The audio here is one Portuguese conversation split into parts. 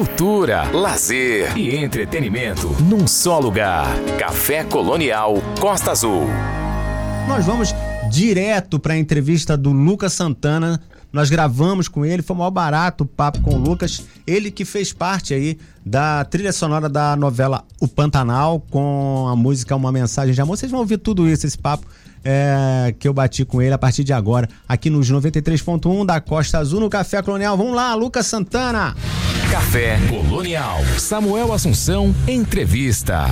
cultura, lazer e entretenimento num só lugar. Café Colonial Costa Azul. Nós vamos direto para a entrevista do Lucas Santana. Nós gravamos com ele, foi mal barato o papo com o Lucas. Ele que fez parte aí da trilha sonora da novela O Pantanal, com a música Uma Mensagem de Amor. Vocês vão ouvir tudo isso, esse papo é, que eu bati com ele a partir de agora, aqui nos 93.1 da Costa Azul, no Café Colonial. Vamos lá, Lucas Santana. Café Colonial. Samuel Assunção, entrevista.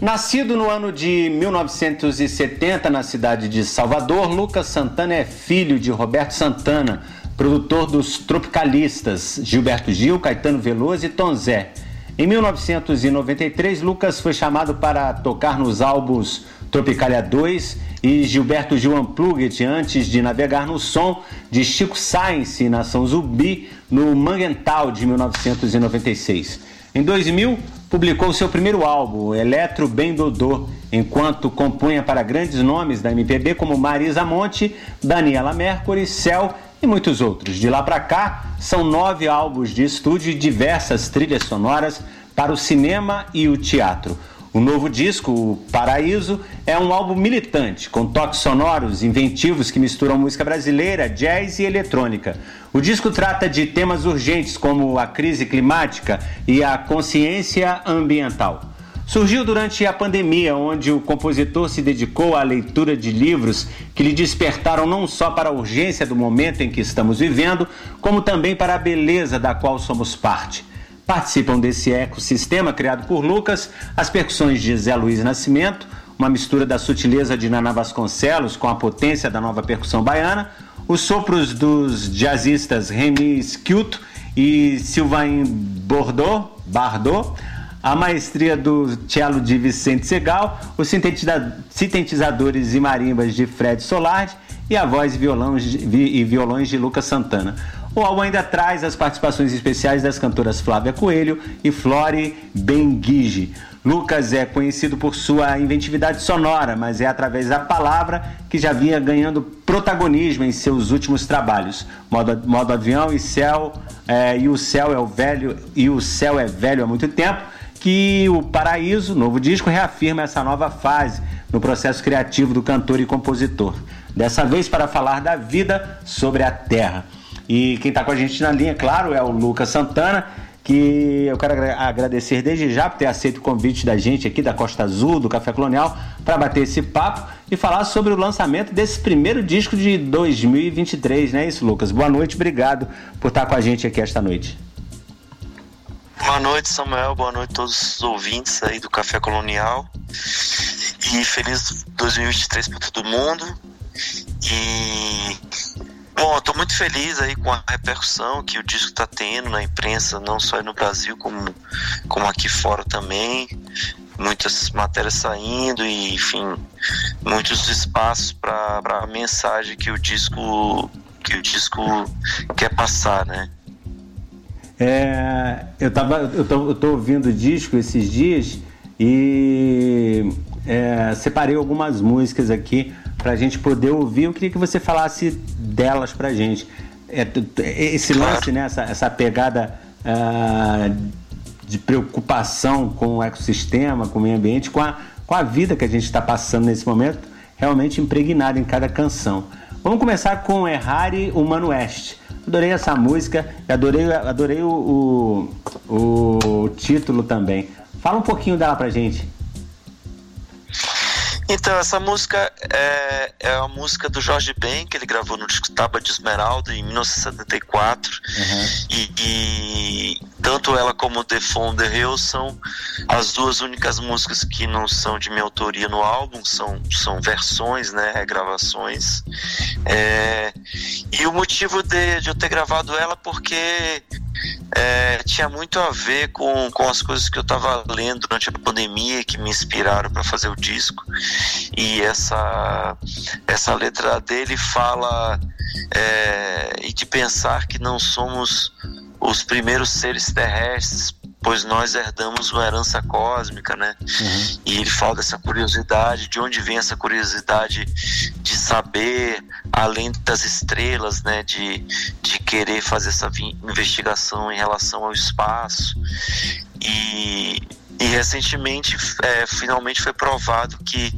Nascido no ano de 1970 na cidade de Salvador, Lucas Santana é filho de Roberto Santana, produtor dos Tropicalistas, Gilberto Gil, Caetano Veloso e Tom Zé. Em 1993, Lucas foi chamado para tocar nos álbuns Tropicalia 2 e Gilberto Gil Unplugged antes de navegar no som de Chico Sainz e Nação Zumbi no Manguental de 1996. Em 2000, publicou seu primeiro álbum, Eletro Bem Dodô, enquanto compunha para grandes nomes da MPB como Marisa Monte, Daniela Mercury, Céu e muitos outros. De lá para cá, são nove álbuns de estúdio e diversas trilhas sonoras para o cinema e o teatro. O novo disco, o Paraíso, é um álbum militante, com toques sonoros inventivos que misturam música brasileira, jazz e eletrônica. O disco trata de temas urgentes como a crise climática e a consciência ambiental. Surgiu durante a pandemia, onde o compositor se dedicou à leitura de livros que lhe despertaram não só para a urgência do momento em que estamos vivendo, como também para a beleza da qual somos parte. Participam desse ecossistema criado por Lucas as percussões de Zé Luiz Nascimento, uma mistura da sutileza de Naná Vasconcelos com a potência da nova percussão baiana, os sopros dos jazzistas Remy Skilto e Sylvain Bordeaux, Bardot, a maestria do cello de Vicente Segal, os sintetizadores e marimbas de Fred Solardi e a voz e, violão, e violões de Lucas Santana. O álbum ainda traz as participações especiais das cantoras Flávia Coelho e Flore Benguige. Lucas é conhecido por sua inventividade sonora, mas é através da palavra que já vinha ganhando protagonismo em seus últimos trabalhos. Modo, modo avião e céu, é, e o céu é o velho, e o céu é velho há muito tempo, que o Paraíso, novo disco, reafirma essa nova fase no processo criativo do cantor e compositor. Dessa vez para falar da vida sobre a terra. E quem está com a gente na linha, claro, é o Lucas Santana, que eu quero agradecer desde já por ter aceito o convite da gente aqui da Costa Azul, do Café Colonial, para bater esse papo e falar sobre o lançamento desse primeiro disco de 2023, não é isso, Lucas? Boa noite, obrigado por estar com a gente aqui esta noite. Boa noite, Samuel. Boa noite a todos os ouvintes aí do Café Colonial. E feliz 2023 para todo mundo. E Bom, tô muito feliz aí com a repercussão que o disco está tendo na imprensa, não só no Brasil, como, como aqui fora também. Muitas matérias saindo e, enfim, muitos espaços para a mensagem que o disco que o disco quer passar, né? É, eu, tava, eu, tô, eu tô ouvindo o disco esses dias e é, separei algumas músicas aqui para a gente poder ouvir. Eu queria que você falasse delas para a gente. É, esse lance, né, essa, essa pegada uh, de preocupação com o ecossistema, com o meio ambiente, com a, com a vida que a gente está passando nesse momento, realmente impregnada em cada canção. Vamos começar com Errare Humano Oeste. Adorei essa música, adorei, adorei o, o, o título também. Fala um pouquinho dela pra gente. Então, essa música é, é a música do Jorge Ben, que ele gravou no disco Taba de Esmeralda em 1974. Uhum. E, e, tanto ela como The Phone The Hill são as duas únicas músicas que não são de minha autoria no álbum, são, são versões, né, gravações. É, e o motivo de, de eu ter gravado ela porque é, tinha muito a ver com, com as coisas que eu estava lendo durante a pandemia que me inspiraram para fazer o disco. E essa, essa letra dele fala é, e de pensar que não somos os primeiros seres terrestres pois nós herdamos uma herança cósmica, né? Uhum. E ele fala dessa curiosidade, de onde vem essa curiosidade de saber além das estrelas, né? De, de querer fazer essa investigação em relação ao espaço. E, e recentemente, é, finalmente foi provado que,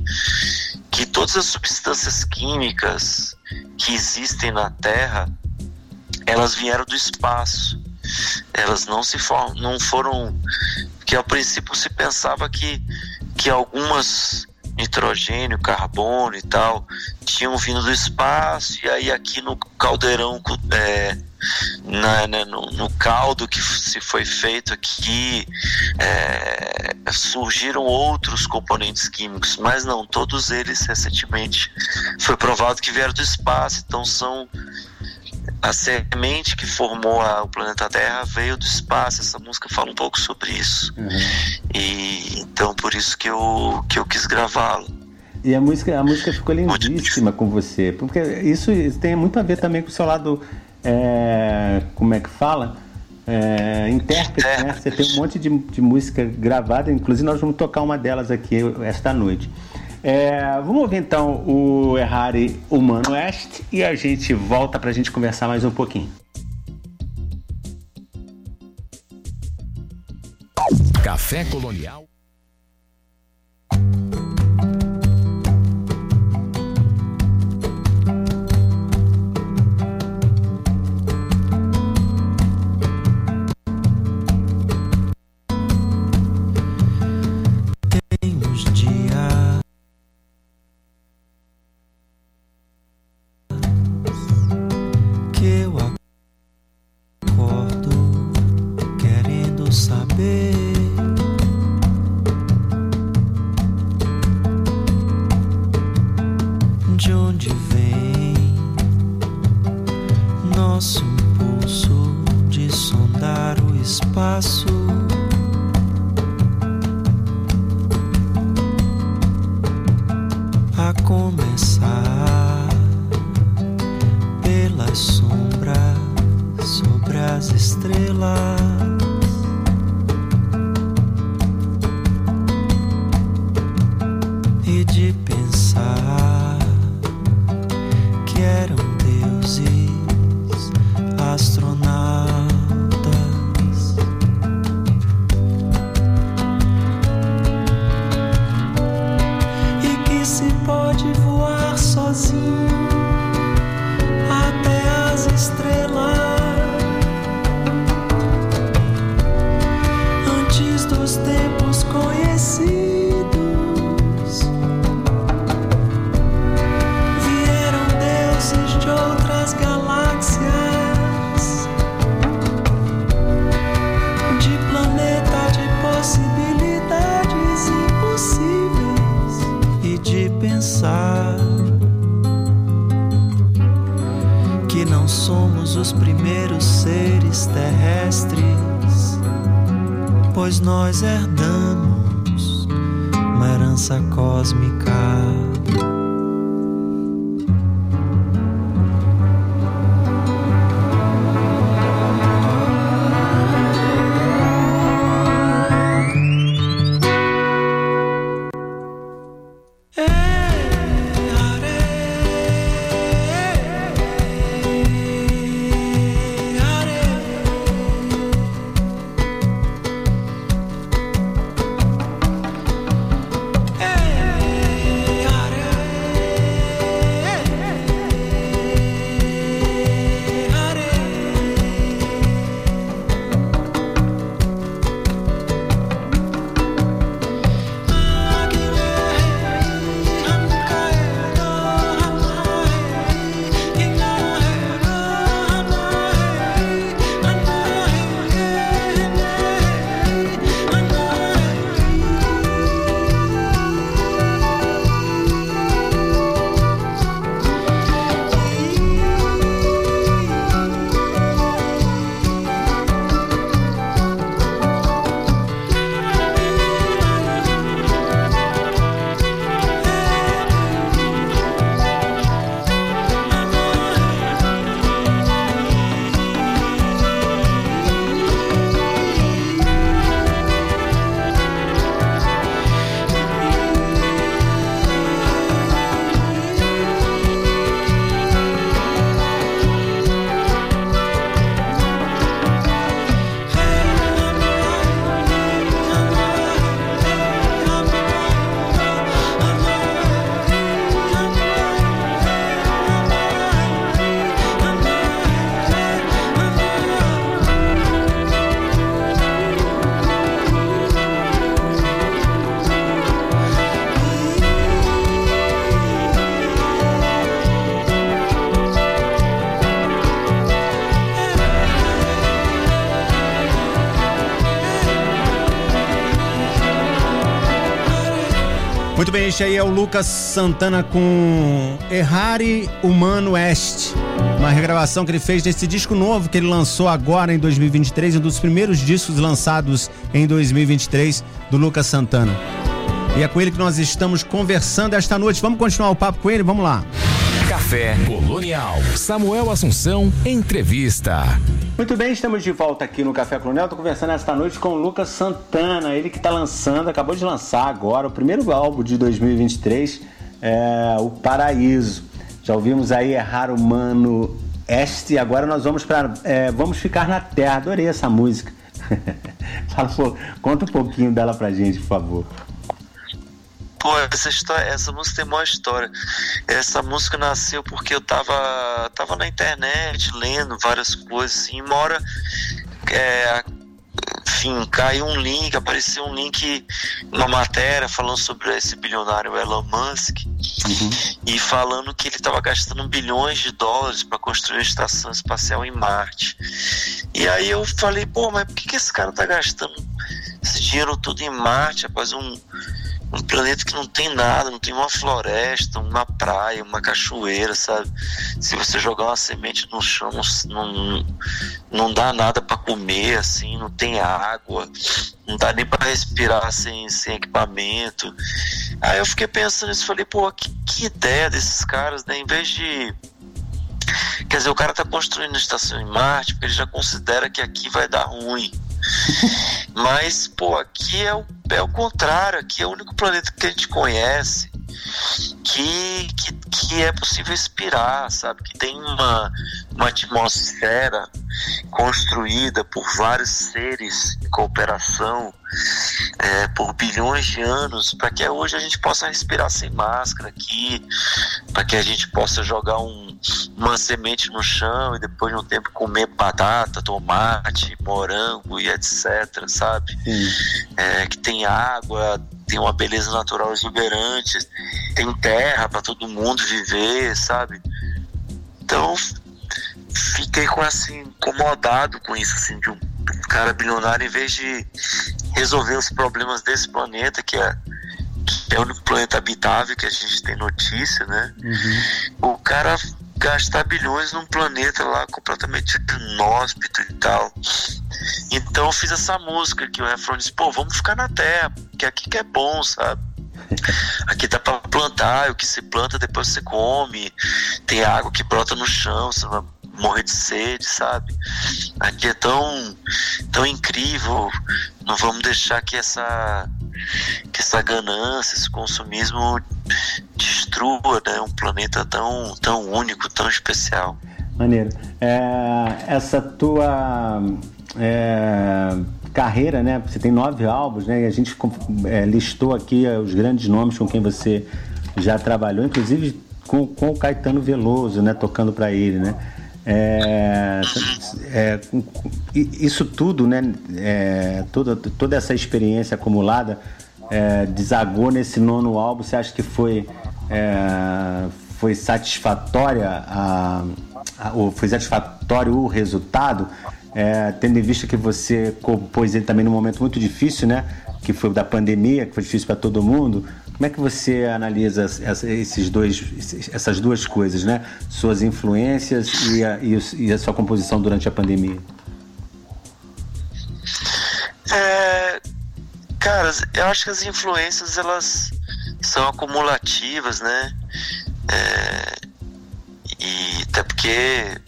que todas as substâncias químicas que existem na Terra, elas vieram do espaço. Elas não se for, não foram que ao princípio se pensava que que algumas nitrogênio, carbono e tal tinham vindo do espaço e aí aqui no caldeirão é, na, né, no, no, caldo que se foi feito aqui é, surgiram outros componentes químicos, mas não, todos eles recentemente foi provado que vieram do espaço, então são a semente que formou a, o planeta Terra veio do espaço. Essa música fala um pouco sobre isso. Uhum. E então por isso que eu que eu quis gravá-lo. E a música a música ficou lindíssima com você, porque isso, isso, tem muito a ver também com o seu lado é, como é que fala? É, intérprete, né? Você tem um monte de, de música gravada, inclusive nós vamos tocar uma delas aqui esta noite. É, vamos ouvir então o Errari Humano West e a gente volta para a gente conversar mais um pouquinho. Café Colonial Muito bem, este aí é o Lucas Santana com Errare Humano Est. Uma regravação que ele fez desse disco novo que ele lançou agora em 2023, um dos primeiros discos lançados em 2023 do Lucas Santana. E é com ele que nós estamos conversando esta noite. Vamos continuar o papo com ele? Vamos lá. Café Colonial. Samuel Assunção, entrevista. Muito bem, estamos de volta aqui no Café Colonial. Estou conversando esta noite com o Lucas Santana, ele que está lançando, acabou de lançar agora o primeiro álbum de 2023, é, O Paraíso. Já ouvimos aí Errar Humano Este, agora nós vamos para é, Vamos Ficar na Terra. Adorei essa música. Fala, conta um pouquinho dela pra gente, por favor. Pô, essa, história, essa música tem uma história. Essa música nasceu porque eu tava, tava na internet lendo várias coisas assim, uma hora é, enfim, caiu um link, apareceu um link, uma matéria falando sobre esse bilionário Elon Musk uhum. e falando que ele estava gastando bilhões de dólares para construir uma estação espacial em Marte. E aí eu falei, pô, mas por que, que esse cara tá gastando esse dinheiro todo em Marte, após um um planeta que não tem nada, não tem uma floresta, uma praia, uma cachoeira, sabe? Se você jogar uma semente no chão, não, não dá nada para comer, assim, não tem água, não dá nem para respirar sem, sem equipamento. Aí eu fiquei pensando nisso, falei, pô, que, que ideia desses caras, né? Em vez de Quer dizer, o cara tá construindo a estação em Marte porque ele já considera que aqui vai dar ruim. Mas, pô, aqui é o, é o contrário, aqui é o único planeta que a gente conhece que, que, que é possível expirar, sabe? Que tem uma, uma atmosfera construída por vários seres em cooperação é, por bilhões de anos, para que hoje a gente possa respirar sem máscara aqui, para que a gente possa jogar um, uma semente no chão e depois de um tempo comer batata, tomate, morango e etc, sabe? É, que tem água, tem uma beleza natural exuberante, tem terra para todo mundo viver, sabe? Então fiquei com assim incomodado com isso assim de um cara bilionário em vez de resolver os problemas desse planeta que é que é o único planeta habitável que a gente tem notícia, né? Uhum. O cara gastar bilhões num planeta lá completamente inóspito e tal. Então eu fiz essa música que o refrão diz, pô, vamos ficar na Terra, que aqui que é bom, sabe? Aqui dá pra plantar, o que se planta depois você come, tem água que brota no chão, você vai morrer de sede, sabe? Aqui é tão, tão incrível, não vamos deixar que essa, que essa ganância, esse consumismo destrua né, um planeta tão, tão único, tão especial. Maneiro. É, essa tua é, carreira, né? Você tem nove álbuns, né? E a gente é, listou aqui os grandes nomes com quem você já trabalhou, inclusive com, com o Caetano Veloso, né? Tocando para ele, né? É, é, isso tudo, né? É, toda, toda essa experiência acumulada é, desagou nesse nono álbum. Você acha que foi, é, foi satisfatória a, a, ou foi satisfatório o resultado? É, tendo em vista que você compôs ele também num momento muito difícil, né? Que foi da pandemia, que foi difícil para todo mundo. Como é que você analisa esses dois, essas duas coisas, né? Suas influências e a, e a sua composição durante a pandemia? É, cara, eu acho que as influências elas são acumulativas, né? É, e até porque,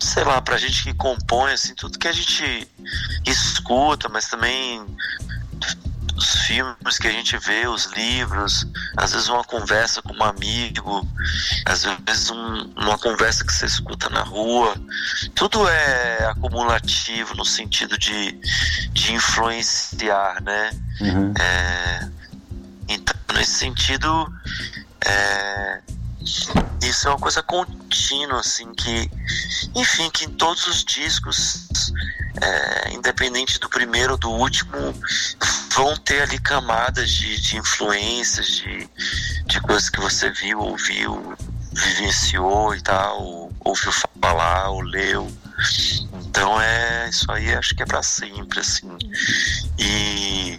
sei lá, pra gente que compõe, assim, tudo que a gente escuta, mas também filmes que a gente vê, os livros, às vezes uma conversa com um amigo, às vezes um, uma conversa que você escuta na rua, tudo é acumulativo no sentido de, de influenciar, né? Uhum. É, então, nesse sentido, é, isso é uma coisa contínua, assim, que, enfim, que em todos os discos, é, independente do primeiro ou do último, vão ter ali camadas de, de influências, de, de coisas que você viu, ouviu, vivenciou e tal, ouviu falar, ou leu. Então é isso aí, acho que é para sempre, assim. E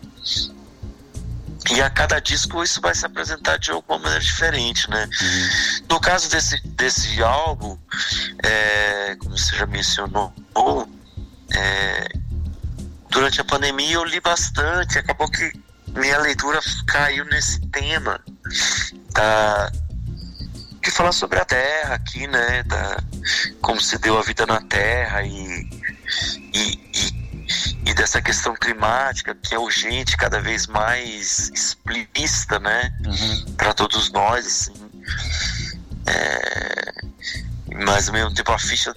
e a cada disco isso vai se apresentar de alguma maneira diferente, né? Uhum. No caso desse, desse álbum, é, como você já mencionou, é, durante a pandemia eu li bastante, acabou que minha leitura caiu nesse tema da, de falar sobre a Terra aqui, né? Da, como se deu a vida na Terra e, e, e, e, dessa questão climática que é urgente, cada vez mais explícita, né? Uhum. Para todos nós, assim. É, mas ao mesmo tempo a ficha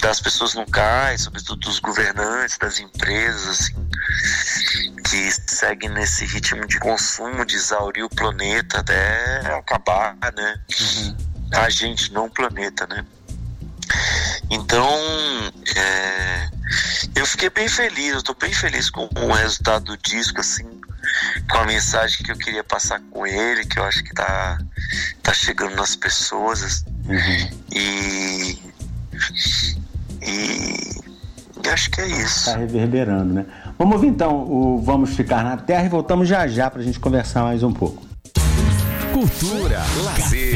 das pessoas não cai, sobretudo dos governantes, das empresas, assim, que seguem nesse ritmo de consumo, de exaurir o planeta até acabar, né? Uhum. A gente, não o planeta, né? Então, é, eu fiquei bem feliz, eu tô bem feliz com o resultado do disco, assim, com a mensagem que eu queria passar com ele, que eu acho que tá, tá chegando nas pessoas. Assim. Uhum. E, e, e, acho que é isso. Tá reverberando, né? Vamos ouvir então o Vamos Ficar na Terra e voltamos já já pra gente conversar mais um pouco. Cultura, lazer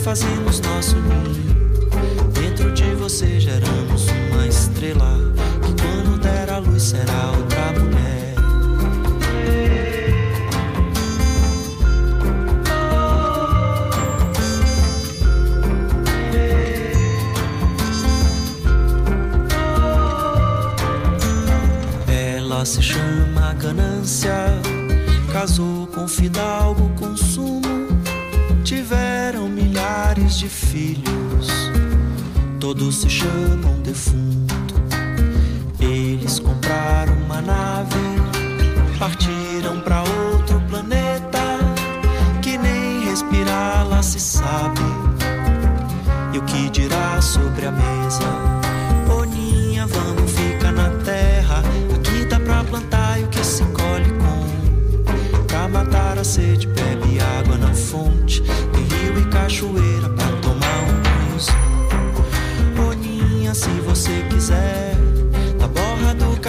Fazemos nosso ninho. Dentro de você geramos uma estrela que quando der a luz será outra mulher. se chama ganância. Casou com fidalgo filhos. Todos se chamam defunto.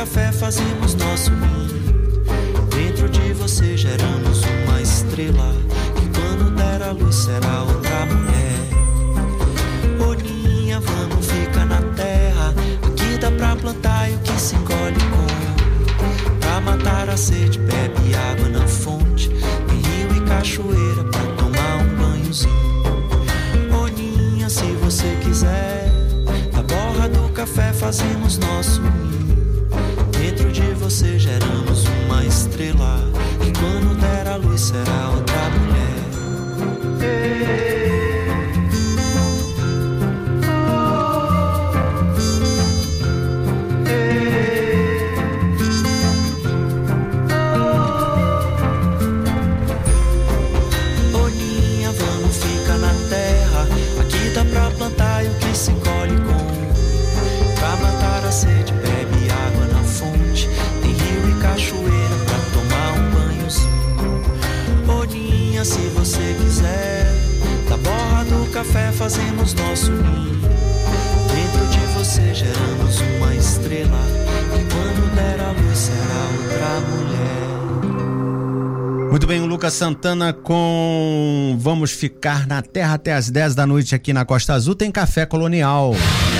Café fazemos nosso ninho. Dentro de você geramos uma estrela, que quando der a luz será outra mulher. Boninha, vamos ficar na terra, aqui dá pra plantar e o que se colhe com. Pra matar a sede, bebe água na fonte cachoeira pra tomar um banhozinho. Boninha, se você quiser, na borra do café fazemos nosso ninho. Você geramos uma estrela, e quando der a luz será outra mulher. Café fazemos nosso ninho. Dentro de você geramos uma estrela. Que quando der a luz será outra mulher. Muito bem, o Lucas Santana com Vamos Ficar na Terra até as 10 da noite aqui na Costa Azul. Tem Café Colonial.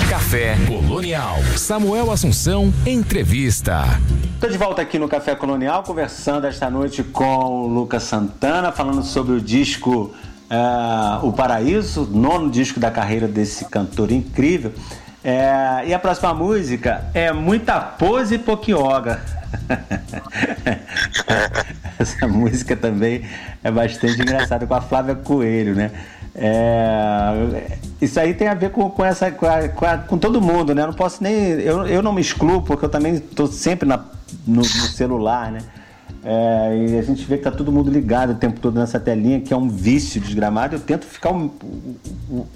Café Colonial. Samuel Assunção, entrevista. Estou de volta aqui no Café Colonial, conversando esta noite com o Lucas Santana, falando sobre o disco uh, O Paraíso, nono disco da carreira desse cantor incrível. É, e a próxima música é Muita Pose e Poquioga. Essa música também é bastante engraçada com a Flávia Coelho, né? É, isso aí tem a ver com, com essa com, a, com, a, com, todo mundo, né? Eu não posso nem eu, eu não me excluo porque eu também estou sempre na, no, no, celular, né? É, e a gente vê que tá todo mundo ligado o tempo todo nessa telinha, que é um vício desgramado. Eu tento ficar o,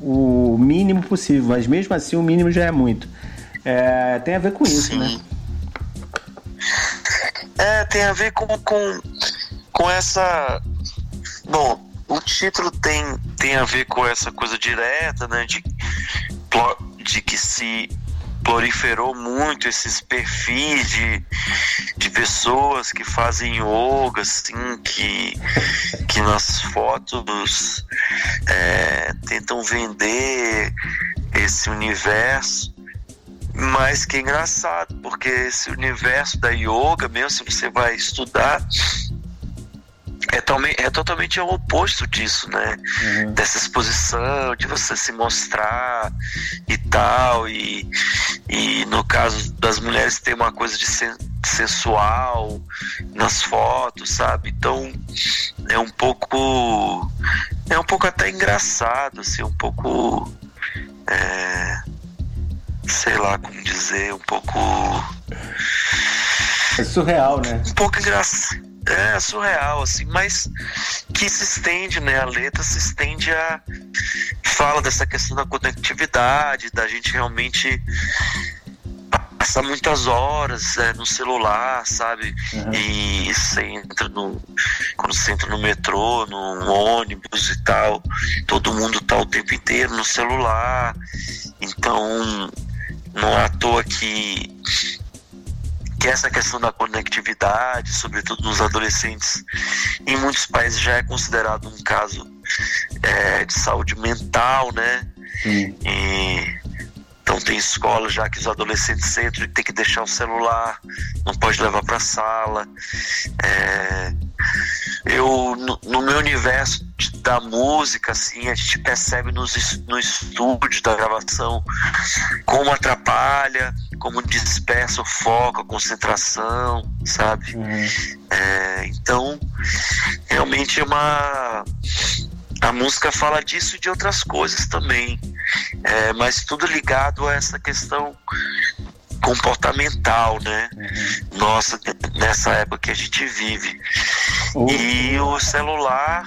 o, o mínimo possível, mas mesmo assim o mínimo já é muito. É, tem a ver com isso, Sim. né? É, tem a ver com, com, com essa. Bom, o título tem, tem a ver com essa coisa direta, né? De, de que se proliferou muito esses perfis de, de pessoas que fazem yoga, assim, que, que nas fotos é, tentam vender esse universo. Mas que é engraçado, porque esse universo da yoga, mesmo se você vai estudar, é, totalmente, é totalmente o oposto disso, né? Uhum. Dessa exposição, de você se mostrar e tal. E, e no caso das mulheres tem uma coisa de sensual nas fotos, sabe? Então é um pouco. É um pouco até engraçado, assim, um pouco. É, sei lá como dizer, um pouco. É surreal, né? Um pouco engraçado. É surreal, assim, mas que se estende, né? A letra se estende a. fala dessa questão da conectividade, da gente realmente passar muitas horas é, no celular, sabe? Uhum. E você entra no. Quando você entra no metrô, no ônibus e tal, todo mundo tá o tempo inteiro no celular. Então, não é à toa que, que essa questão da conectividade, sobretudo nos adolescentes, em muitos países já é considerado um caso é, de saúde mental, né? E, então tem escolas já que os adolescentes entram e tem que deixar o celular, não pode levar para a sala. É, eu no, no, meu universo da música, assim, a gente percebe nos, no estúdio da gravação como atrapalha, como dispersa o foco, a concentração, sabe? Uhum. É, então, realmente é uma. A música fala disso e de outras coisas também, é, mas tudo ligado a essa questão comportamental, né? Uhum. Nossa, nessa época que a gente vive. Uhum. E o celular.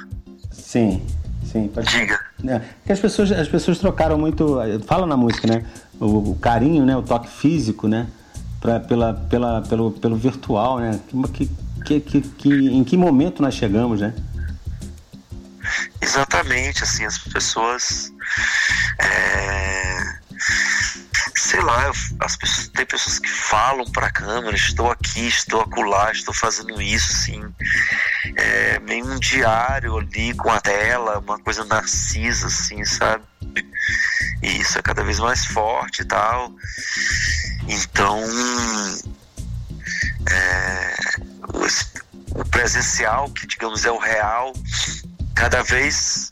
Sim, sim. Pode Diga. É, que as pessoas, as pessoas trocaram muito. Fala na música, né? O, o carinho, né? O toque físico, né? Pra, pela, pela, pelo, pelo virtual, né? Que, que, que, que, em que momento nós chegamos, né? Exatamente, assim, as pessoas. É sei lá, as pessoas, tem pessoas que falam para a câmera, estou aqui, estou acolá, estou fazendo isso, assim, é, meio um diário ali com a tela, uma coisa narcisa, assim, sabe? E isso é cada vez mais forte e tal. Então, é, o, o presencial, que digamos é o real, cada vez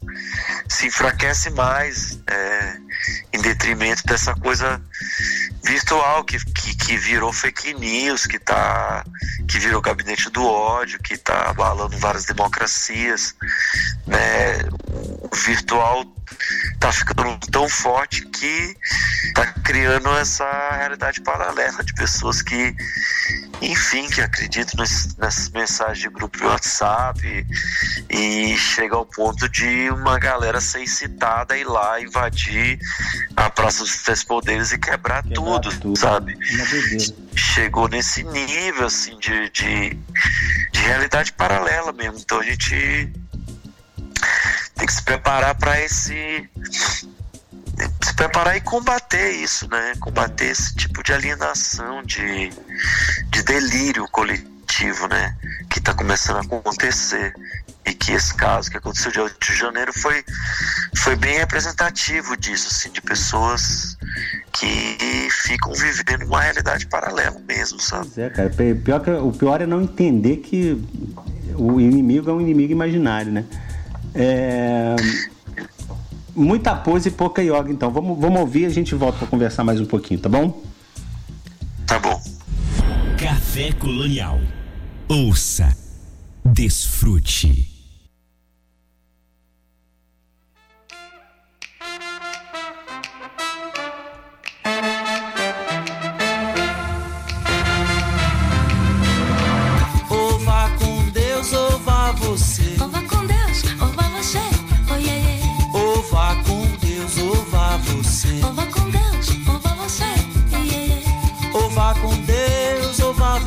se enfraquece mais. É, em detrimento dessa coisa virtual que, que, que, virou fake news, que, tá, que virou gabinete do ódio, que está abalando várias democracias. Né? O virtual está ficando tão forte que está criando essa realidade paralela de pessoas que enfim, que acredito nessas mensagens de grupo de WhatsApp e, e chega ao ponto de uma galera ser incitada a ir lá invadir a Praça dos Três Poderes e quebrar, quebrar tudo, tudo, sabe? Chegou nesse nível, assim, de, de, de realidade paralela mesmo. Então a gente tem que se preparar para esse se preparar e combater isso, né? Combater esse tipo de alienação, de, de delírio coletivo, né? que está começando a acontecer e que esse caso que aconteceu de 8 de janeiro foi, foi bem representativo disso, assim, de pessoas que ficam vivendo uma realidade paralela mesmo, sabe? Pois é, cara. Pior que, o pior é não entender que o inimigo é um inimigo imaginário, né? É... Muita pose e pouca yoga, então. Vamos, vamos ouvir e a gente volta para conversar mais um pouquinho, tá bom? Tá bom. Café Colonial. Ouça, desfrute.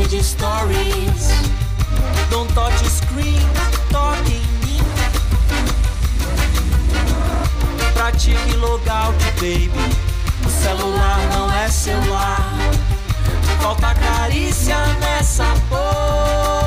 Deixa de stories. Don't touch screen, Pratique logout, baby. O celular não é celular. Falta carícia nessa porra.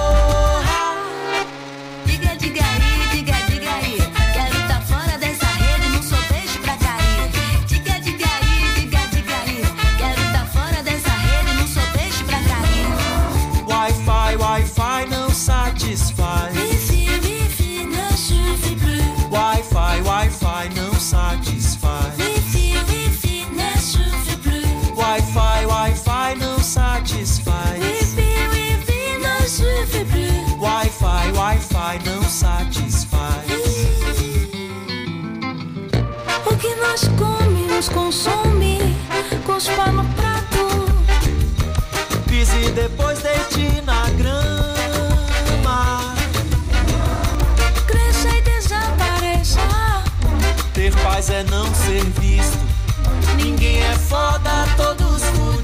Consome, cuspa no prato. Pise e depois deite na grama. Cresça e desapareça. Ter paz é não ser visto. Ninguém é foda, todos fudidos.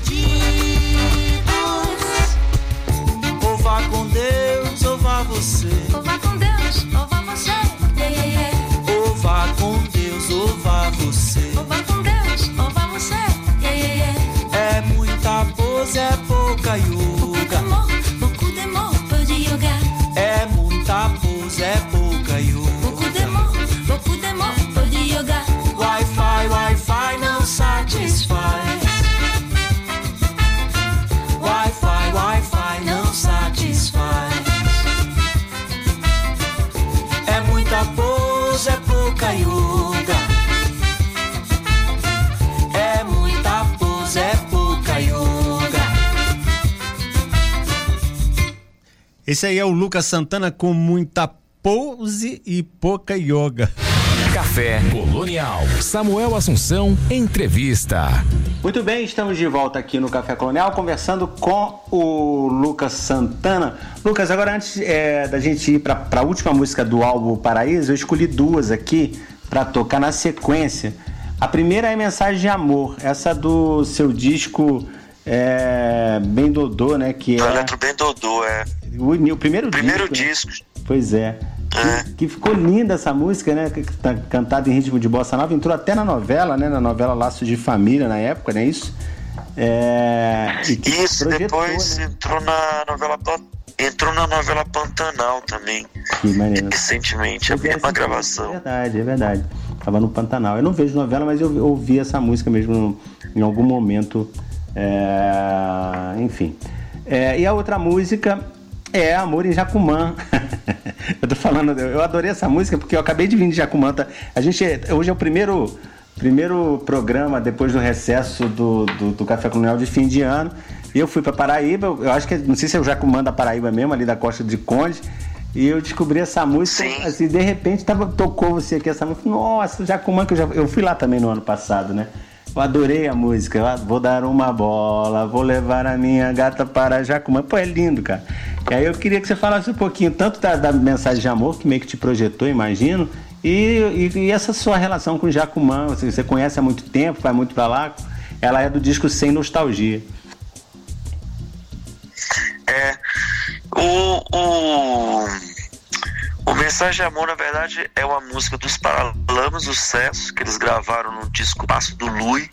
Esse aí é o Lucas Santana com muita pose e pouca yoga. Café Colonial. Samuel Assunção, entrevista. Muito bem, estamos de volta aqui no Café Colonial conversando com o Lucas Santana. Lucas, agora antes é, da gente ir para a última música do álbum Paraíso, eu escolhi duas aqui para tocar na sequência. A primeira é Mensagem de Amor, essa do seu disco é, Bem Dodô, né? Que é... Eletro Bem Dodô, é. O, o primeiro, primeiro disco. disco. Né? Pois é. é. Que, que, ficou linda essa música, né? Que tá cantada em ritmo de bossa nova. Entrou até na novela, né? Na novela Laços de Família, na época, não é isso? É... Isso, projetou, depois né? entrou na novela entrou na novela Pantanal também. Que maneiro. Recentemente, a mesma gravação. É verdade, é verdade. Tava no Pantanal. Eu não vejo novela, mas eu ouvi essa música mesmo em algum momento. É... Enfim. É... E a outra música é Amor em Jacumã. Eu tô falando, eu adorei essa música porque eu acabei de vir de Jacumã. tá? A gente, hoje é o primeiro, primeiro programa depois do recesso do, do, do Café Colonial de fim de ano. Eu fui pra Paraíba, eu acho que, não sei se é o Jacumã da Paraíba mesmo, ali da Costa de Conde. E eu descobri essa música, Sim. assim, de repente tava, tocou você aqui essa música. Nossa, Jacumã, que eu já. Eu fui lá também no ano passado, né? Eu adorei a música. Eu, vou dar uma bola, vou levar a minha gata para Jacumã. Pô, é lindo, cara. E aí eu queria que você falasse um pouquinho, tanto da, da mensagem de amor, que meio que te projetou, imagino, e, e- e essa sua relação com Jacumã. Você, você conhece há muito tempo, vai muito pra lá. Ela é do disco Sem Nostalgia. É. O, o, o Mensagem de Amor, na verdade, é uma música dos Paralamas do Sucesso, que eles gravaram no disco Passo do Lui,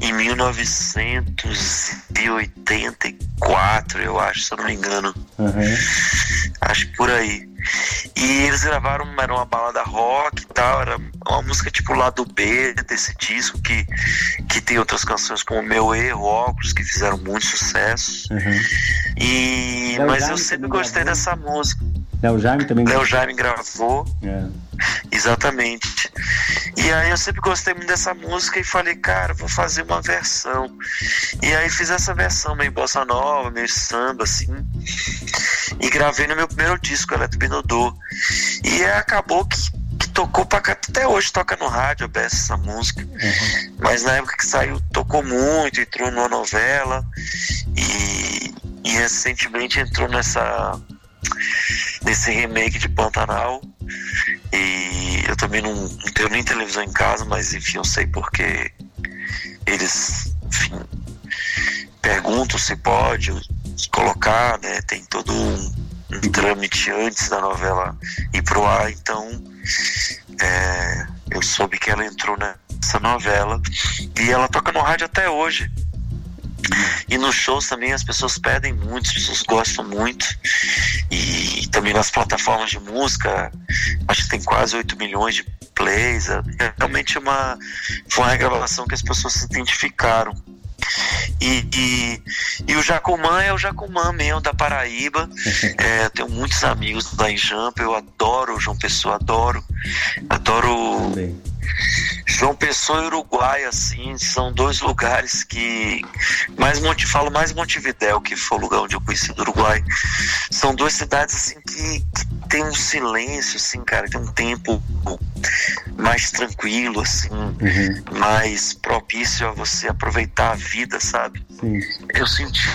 em 1984, eu acho, se eu não me engano. Uhum. Acho por aí. E eles gravaram, era uma balada rock e tal, era uma música tipo lado B desse disco, que, que tem outras canções como Meu Erro, Óculos, que fizeram muito sucesso. Uhum. E, Léo mas Jaime eu sempre gostei gravou? dessa música. Léo Jaime também. Léo Jaime gravou, É. exatamente. E aí eu sempre gostei muito dessa música e falei, cara, vou fazer uma versão. E aí fiz essa versão meio bossa nova, meio samba, assim. E gravei no meu primeiro disco, Eletro Benodô. E aí acabou que, que tocou pra cá, até hoje toca no rádio, essa música. Mas na época que saiu, tocou muito, entrou numa novela. E, e recentemente entrou nessa nesse remake de Pantanal. E eu também não, não tenho nem televisão em casa, mas enfim, eu sei porque eles, enfim, perguntam se pode colocar, né? Tem todo um, um trâmite antes da novela ir pro ar, então é, eu soube que ela entrou nessa novela e ela toca no rádio até hoje. E nos shows também as pessoas pedem muito, as pessoas gostam muito. E também nas plataformas de música, acho que tem quase 8 milhões de plays. É realmente uma, foi uma regravação que as pessoas se identificaram. E, e, e o Jacumã é o Jacumã mesmo, da Paraíba. É, tenho muitos amigos lá em Jampa, eu adoro o João Pessoa, adoro. Adoro Também. João Pessoa e Uruguai, assim, são dois lugares que. Mais Monte, falo mais Montevidéu, que foi o lugar onde eu conheci do Uruguai. São duas cidades assim que, que tem um silêncio, assim, cara, tem um tempo mais tranquilo, assim, mais propício a você aproveitar a vida, sabe? Sim. Eu senti.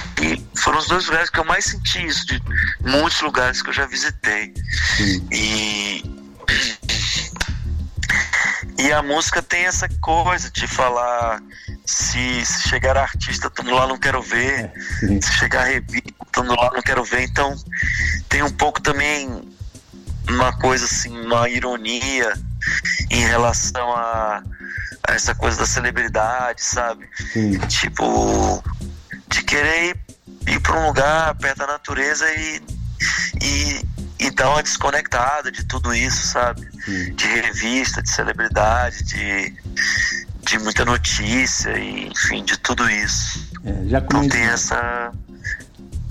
Foram os dois lugares que eu mais senti isso, de muitos lugares que eu já visitei. E. E a música tem essa coisa de falar se, se chegar artista, estando lá, não quero ver. Sim. Se chegar revista, estando lá, não quero ver. Então, tem um pouco também uma coisa assim, uma ironia em relação a, a essa coisa da celebridade, sabe? Sim. Tipo, de querer ir, ir para um lugar perto da natureza e, e, e dar uma desconectada de tudo isso, sabe? De revista, de celebridade, de, de muita notícia, e, enfim, de tudo isso. É, já Então comi tem essa,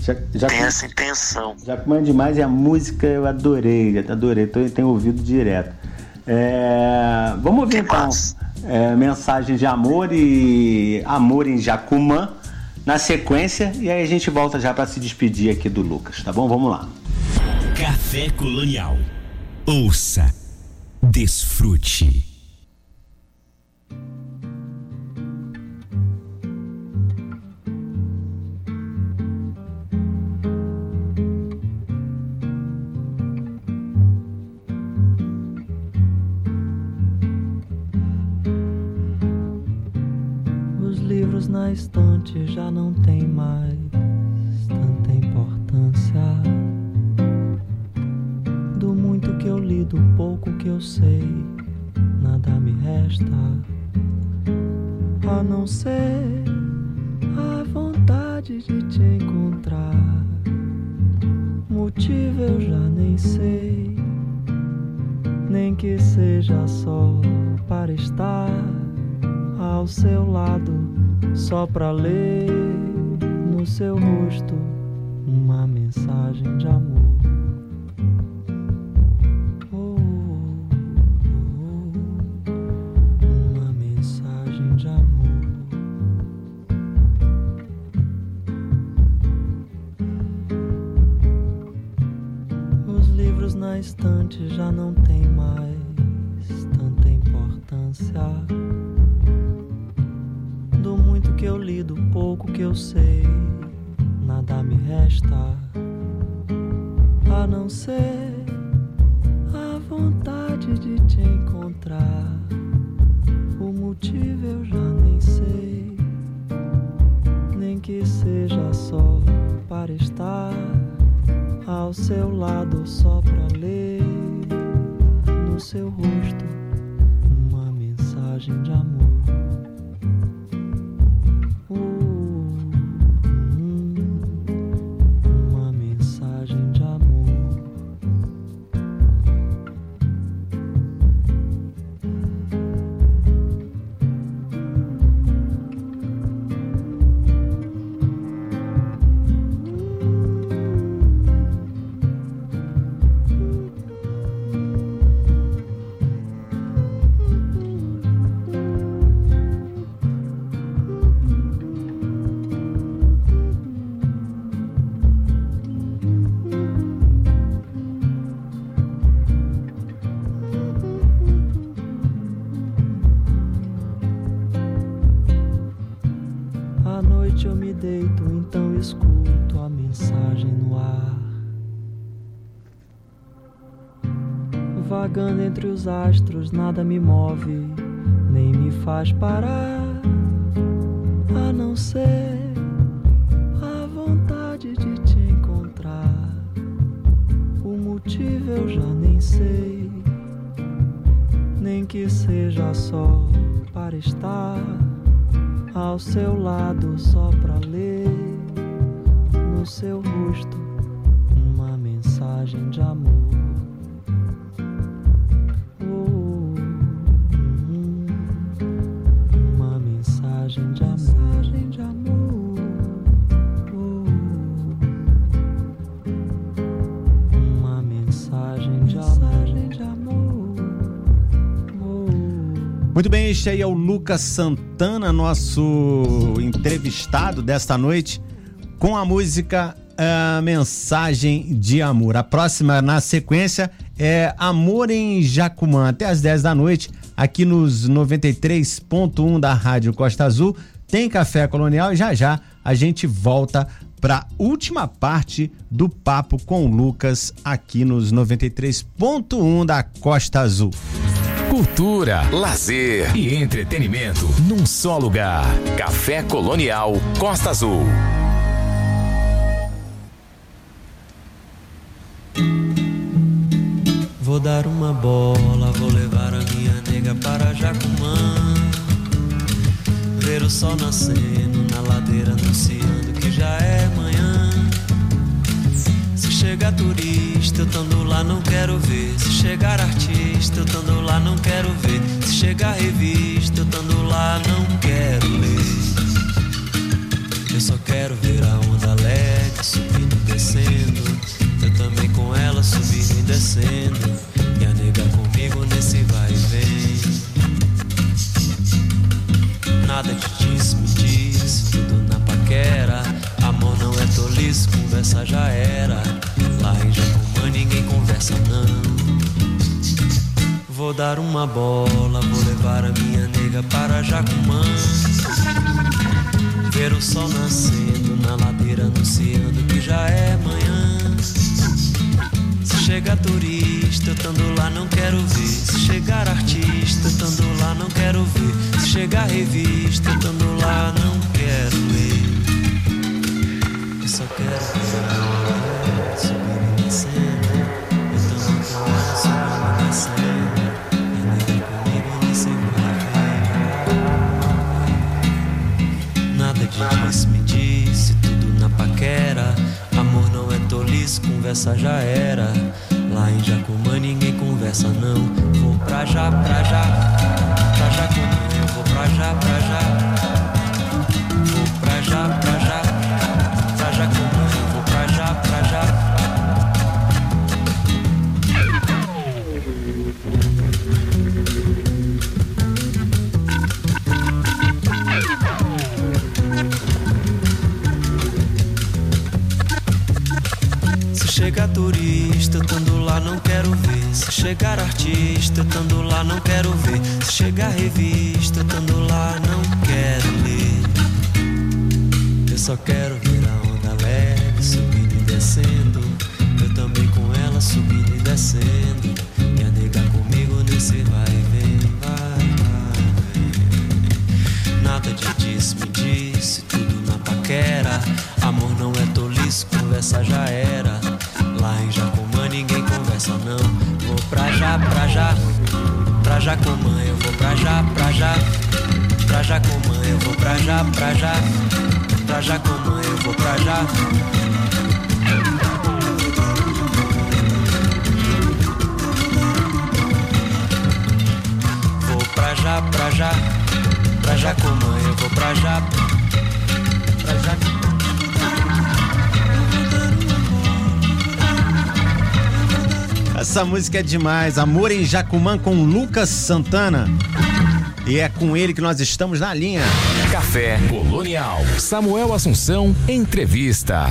já, já tem comi- essa intenção. Já comendo demais e a música eu adorei, adorei, tô, tenho ouvido direto. É, vamos ouvir então é, mensagem de amor e amor em Jacumã na sequência e aí a gente volta já para se despedir aqui do Lucas, tá bom? Vamos lá. Café Colonial. Ouça, desfrute. Os livros na estante já não têm mais tanta importância. Li, do pouco que eu sei, nada me resta a não ser a vontade de te encontrar. Motivo eu já nem sei, nem que seja só para estar ao seu lado, só pra ler no seu rosto uma mensagem de amor. Na estante já não tem mais tanta importância. Do muito que eu li, do pouco que eu sei, nada me resta a não ser astros, nada me move, nem me faz parar. Lucas Santana, nosso entrevistado desta noite, com a música ah, Mensagem de Amor. A próxima na sequência é Amor em Jacumã, até às 10 da noite, aqui nos 93.1 da Rádio Costa Azul. Tem café colonial e já já a gente volta para última parte do papo com o Lucas aqui nos 93.1 da Costa Azul. Cultura, lazer e entretenimento num só lugar. Café Colonial Costa Azul. Vou dar uma bola, vou levar a minha nega para Jacumã. Ver o sol nascendo na ladeira, anunciando que já é manhã. Se chegar turista, eu tando lá, não quero ver. Se chegar artista, eu tando lá, não quero ver. Se chegar revista, eu tando lá, não quero ler. Eu só quero ver a onda alegre subindo e descendo. Eu também com ela subindo e descendo. E a nega comigo nesse vai e vem. Nada de disse, me disse, tudo na paquera. É tolice, conversa já era. Lá em Jacumã ninguém conversa não. Vou dar uma bola, vou levar a minha nega para Jacumã. Ver o sol nascendo na ladeira, anunciando que já é manhã. Se chegar turista, eu tando lá, não quero ver. Se chegar artista, eu tando lá, não quero ver. Se chegar revista, eu tando lá, não quero ler. Só quero onda subir e descendo. Eu tando com ela subindo e descendo. E nega comigo nesse vai Nada de disse, me disse, tudo na paquera. Amor não é tolice, conversa já era. Lá em Jacumã ninguém conversa não. Vou pra já, pra já, pra Jacumã, eu vou pra já, pra já. Vou pra já, pra já, Chegar turista, eu tando lá não quero ver. Se chegar artista, estando lá não quero ver. Se chegar revista, estando lá não quero ler. Eu só quero ver a onda leve subindo e descendo. Eu também com ela subindo e descendo. E a nega comigo nesse vai e vem, vai, vai. Nada de disse, me disse, tudo na paquera. Amor não é tolice, conversa já era. Lá em Jacumã ninguém conversa não. Vou pra já, pra já, pra Jacumã, eu vou pra já, pra já. Pra Jacumã, eu vou pra já, pra já. Pra Jacumã, eu vou pra já. Vou pra já, pra já. Pra Jacumã, eu vou pra já. Pra Essa música é demais. Amor em Jacumã com Lucas Santana. E é com ele que nós estamos na linha. Café Colonial. Samuel Assunção, entrevista.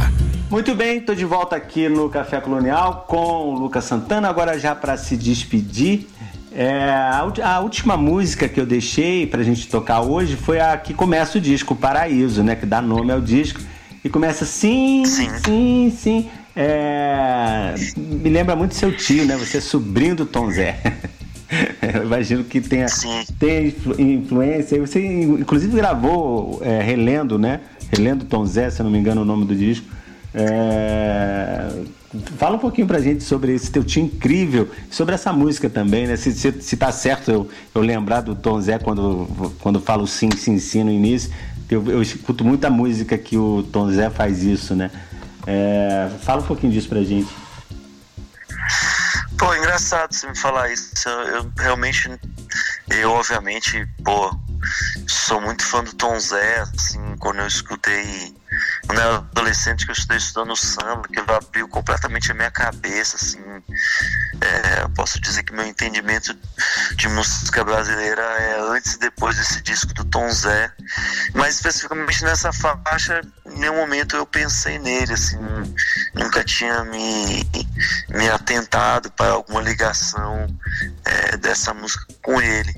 Muito bem, estou de volta aqui no Café Colonial com o Lucas Santana. Agora já para se despedir, é, a, a última música que eu deixei pra gente tocar hoje foi a que começa o disco, Paraíso, né? Que dá nome ao disco. E começa sim, sim, Sim. sim. É, me lembra muito seu tio, né? Você é sobrinho do Tom Zé. Eu imagino que tenha, Sim. tenha influ- influência. Você, inclusive, gravou é, Relendo, né? Relendo Tom Zé, se eu não me engano, o nome do disco. É, Fala um pouquinho pra gente sobre esse teu tio incrível, sobre essa música também, né? Se, se, se tá certo eu, eu lembrar do Tom Zé quando, quando falo sim, sim, sim no início. Eu, eu escuto muita música que o Tom Zé faz isso, né? É, fala um pouquinho disso pra gente. Pô, é engraçado você me falar isso. Eu, eu realmente, eu obviamente, pô, sou muito fã do Tom Zé, assim, quando eu escutei, quando eu era adolescente que eu estudei estudando samba, que abriu completamente a minha cabeça, assim. É, eu posso dizer que meu entendimento de música brasileira é antes e depois desse disco do Tom Zé. Mas especificamente nessa faixa, em nenhum momento eu pensei nele, assim, nunca tinha me, me atentado para alguma ligação é, dessa música com ele.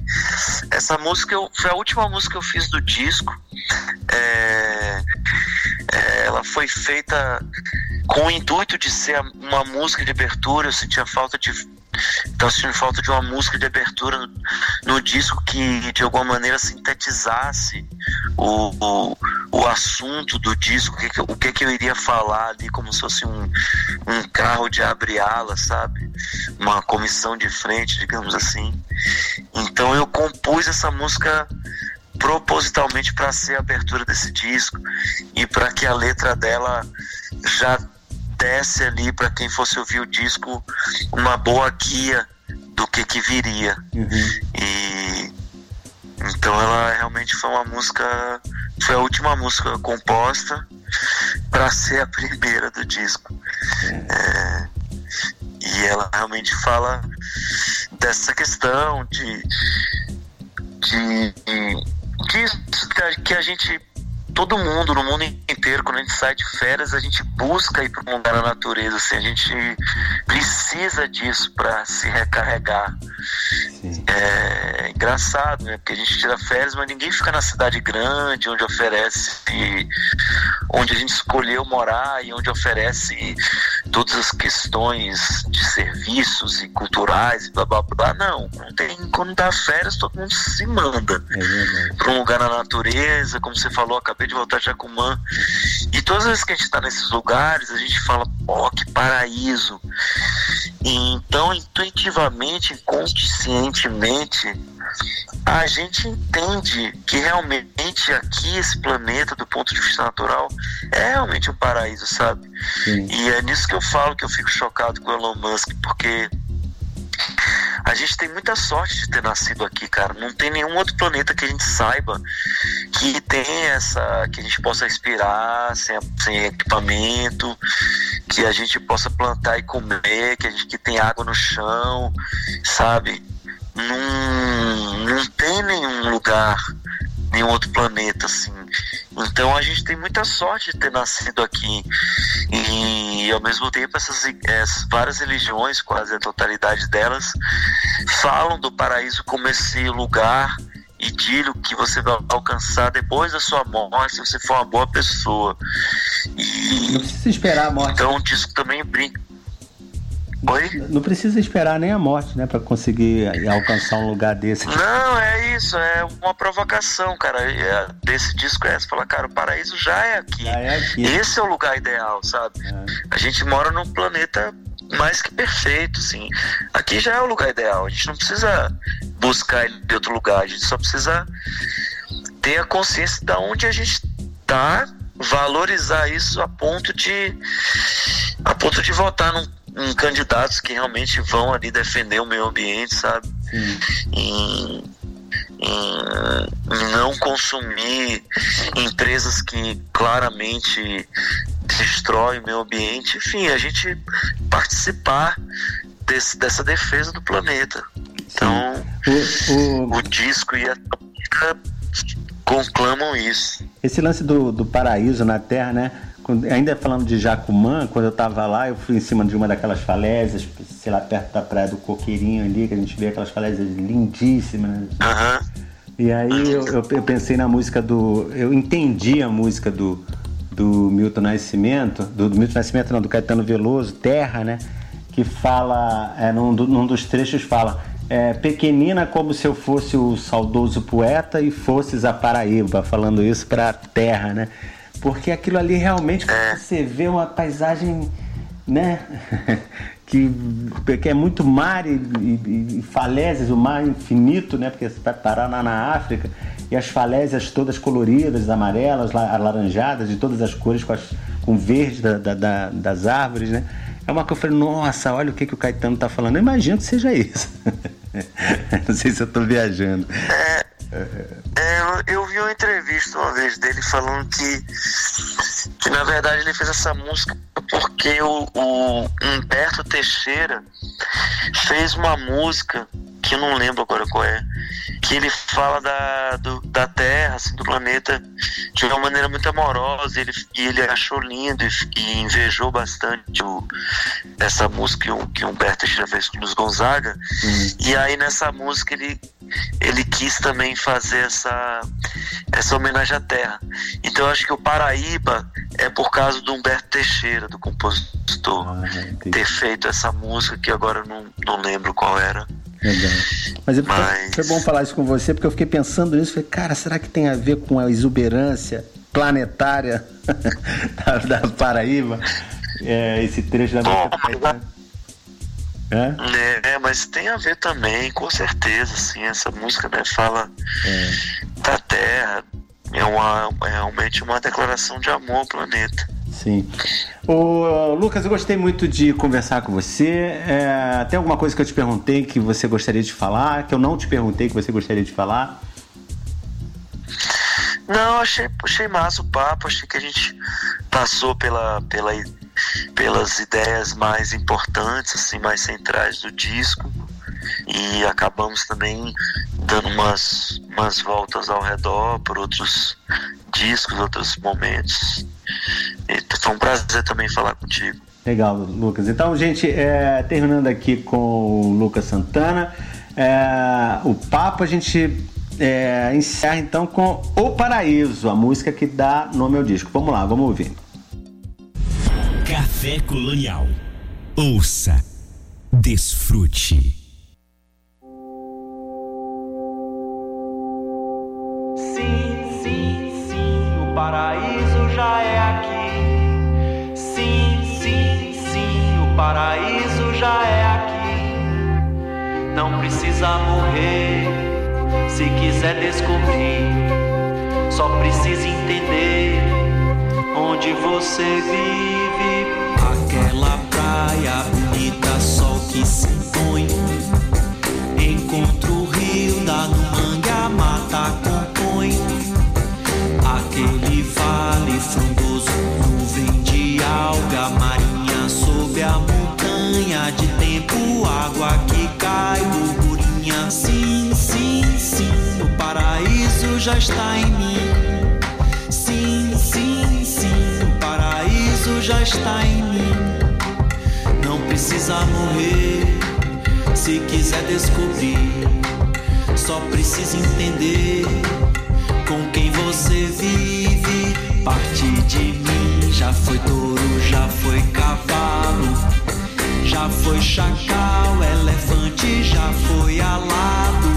Essa música eu- foi a última música que eu fiz do disco. É, ela foi feita com o intuito de ser uma música de abertura. Eu sentia falta de Então, sentindo falta de uma música de abertura no, no disco que de alguma maneira sintetizasse o, o, o assunto do disco, o que, que, eu- o que, que eu iria falar ali, como se fosse um, um carro de abre ala, sabe? Uma comissão de frente, digamos assim. Então eu compus essa música propositalmente para ser a abertura desse disco e para que a letra dela já desse ali para quem fosse ouvir o disco uma boa guia do que que viria. E então ela realmente foi uma música, foi a última música composta para ser a primeira do disco. É, e ela realmente fala dessa questão de de, disso que a- que a gente todo mundo no mundo inteiro quando a gente sai de férias a gente busca ir para um lugar na natureza assim, a gente precisa disso para se recarregar é engraçado, né? Porque a gente tira férias, mas ninguém fica na cidade grande, onde oferece, onde a gente escolheu morar e onde oferece todas as questões de serviços e culturais e blá blá blá. Não, não tem, quando dá férias, todo mundo se manda É verdade. para um lugar na natureza, como você falou, acabei de voltar de Jacumã. E todas as vezes que a gente está nesses lugares, a gente fala, ó, que paraíso. E então, intuitivamente, conscientemente, a gente entende que realmente aqui, esse planeta, do ponto de vista natural, é realmente um paraíso, sabe? Sim. E é nisso que eu falo que eu fico chocado com o Elon Musk, porque a gente tem muita sorte de ter nascido aqui, cara. Não tem nenhum outro planeta que a gente saiba que tem essa. que a gente possa respirar sem, sem equipamento, que a gente possa plantar e comer, que a gente que tem água no chão, sabe? Não, não tem nenhum lugar, nenhum outro planeta assim Então a gente tem muita sorte de ter nascido aqui. E ao mesmo tempo essas, essas várias religiões, quase a totalidade delas, falam do paraíso como esse lugar idílio que você vai alcançar depois da sua morte, se você for uma boa pessoa. E Não precisa esperar a morte. então o disco também brinca. Oi? Não precisa esperar nem a morte, né, para conseguir alcançar um lugar desse. Não, é isso, é uma provocação, cara. É, desse disco é essa. Fala, cara, o paraíso já é aqui. Já é aqui. Esse é o lugar ideal, sabe? A gente mora num planeta mais que perfeito, assim. Aqui já é o lugar ideal. A gente não precisa buscar ele de outro lugar. A gente só precisa ter a consciência de onde a gente tá, valorizar isso a ponto de a ponto de votar num, em candidatos que realmente vão ali defender o meio ambiente, sabe? Em, em- em não consumir empresas que claramente destroem o meio ambiente, enfim, a gente participar desse- dessa defesa do planeta. Então, O- o- o disco e a conclamam isso. Esse lance do, do paraíso na Terra, né? Ainda falando de Jacumã, quando eu tava lá, eu fui em cima de uma daquelas falésias, sei lá, perto da praia do Coqueirinho ali, que a gente vê aquelas falésias lindíssimas, né? Aham. E aí eu, eu- pensei na música do. Eu entendi a música do, do Milton Nascimento, do, do Milton Nascimento, não, do Caetano Veloso, Terra, né? Que fala, é, num, num dos trechos fala. É, pequenina como se eu fosse o saudoso poeta e fosses a Paraíba, falando isso pra terra, né? Porque aquilo ali realmente, quando você vê uma paisagem, né? que, que é muito mar e, e- e falésias, o mar infinito, né? Porque você vai parar lá na África e as falésias todas coloridas, amarelas, la- alaranjadas, de todas as cores, com, as- com verde da- da- da- das árvores, né? É uma coisa que eu falei, nossa, olha o que, que o Caetano tá falando. Eu imagino que seja isso. Não sei se eu tô viajando. É, eu, eu vi uma entrevista uma vez dele falando que, que na verdade ele fez essa música porque o, o Humberto Teixeira fez uma música que eu não lembro agora qual é, que ele fala da, do- da Terra, assim, do planeta, de uma maneira muito amorosa, ele, e ele achou lindo e, e invejou bastante o, essa música que Humberto Teixeira fez com o Luiz Gonzaga, e aí nessa música ele, ele quis também fazer essa, essa homenagem à Terra. Então eu acho que o Paraíba é por causa do Humberto Teixeira, do compositor, Ah, ter feito essa música que agora não, não lembro qual era. Legal. Mas, eu- Mas- foi bom falar isso com você, porque eu fiquei pensando nisso. Falei, cara, será que tem a ver com a exuberância planetária da, da Paraíba? É, esse trecho da música do Caetano? É? É, mas tem a ver também, com certeza, assim, essa música né, fala da Terra, é, uma, é realmente uma declaração de amor ao planeta. Sim. Ô, Lucas, eu gostei muito de conversar com você. É, tem alguma coisa que eu te perguntei que você gostaria de falar, que eu não te perguntei que você gostaria de falar? Não, achei, achei massa o papo, achei que a gente passou pela, pela, pelas ideias mais importantes, assim, mais centrais do disco e acabamos também dando umas, umas voltas ao redor por outros discos, outros momentos. E foi um prazer também falar contigo. Legal, Lucas. Então, gente, é, terminando aqui com o Lucas Santana, é, o papo a gente é, encerra então com O Paraíso, a música que dá nome ao disco. Vamos lá, vamos ouvir. Café Colonial. Ouça, desfrute. Paraíso já é aqui. Não precisa morrer se quiser descobrir. Só precisa entender onde você vive. Aquela praia bonita, sol que se põe. Encontro o rio, no mangue, a mata compõe. Aquele vale frondoso, nuvem de alga marinha sob a de tempo, água que cai, burburinha. Sim, sim, sim, o paraíso já está em mim. Sim, já está em mim. Não precisa morrer se quiser descobrir. Só precisa entender com quem você vive. Parte de mim já foi touro, já foi cavalo, já foi chacal, elefante, já foi alado.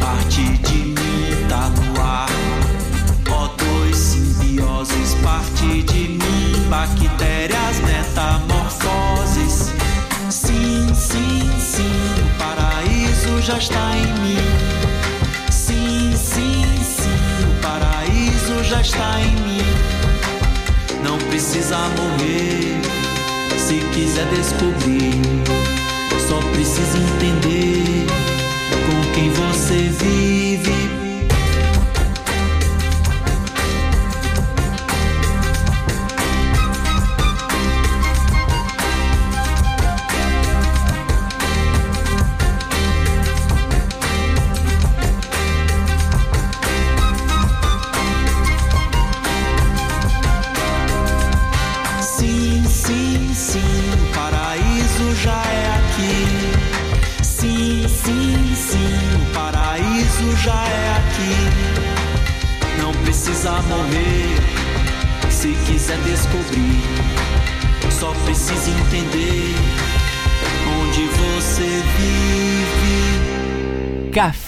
Parte de mim tá no ar. Ó, dois simbioses, parte de mim, bactérias, metamorfoses. Sim, sim, sim, o paraíso já está em mim. Sim, sim, sim, o paraíso já está em mim. Não precisa morrer se quiser descobrir. Só precisa entender com quem você vive.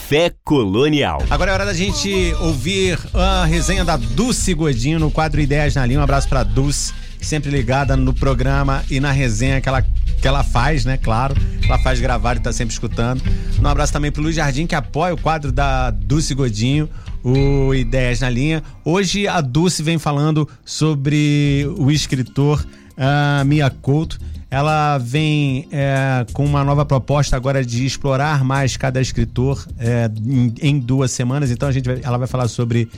Café Colonial. Agora é hora da gente ouvir a resenha da Dulce Godinho no quadro Ideias na Linha. Um abraço pra Dulce, sempre ligada no programa e na resenha que ela, que ela faz, né? Claro. Ela faz gravado e tá sempre escutando. Um abraço também pro Luiz Jardim, que apoia o quadro da Dulce Godinho, o Ideias na Linha. Hoje a Dulce vem falando sobre o escritor ah, Mia Couto. Ela vem é, com uma nova proposta agora de explorar mais cada escritor é, em, em duas semanas. Então a gente vai- ela vai falar sobre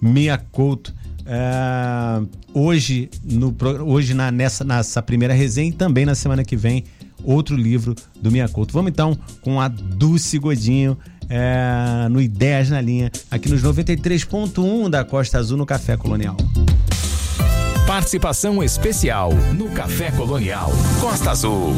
Mia Couto é, hoje, no, hoje na, nessa, nessa primeira resenha e também na semana que vem outro livro do Mia Couto. Vamos então com a Dulce Godinho é, no Ideias na Linha, aqui nos 93.1 da Costa Azul no Café Colonial. Participação especial no Café Colonial. Costa Azul.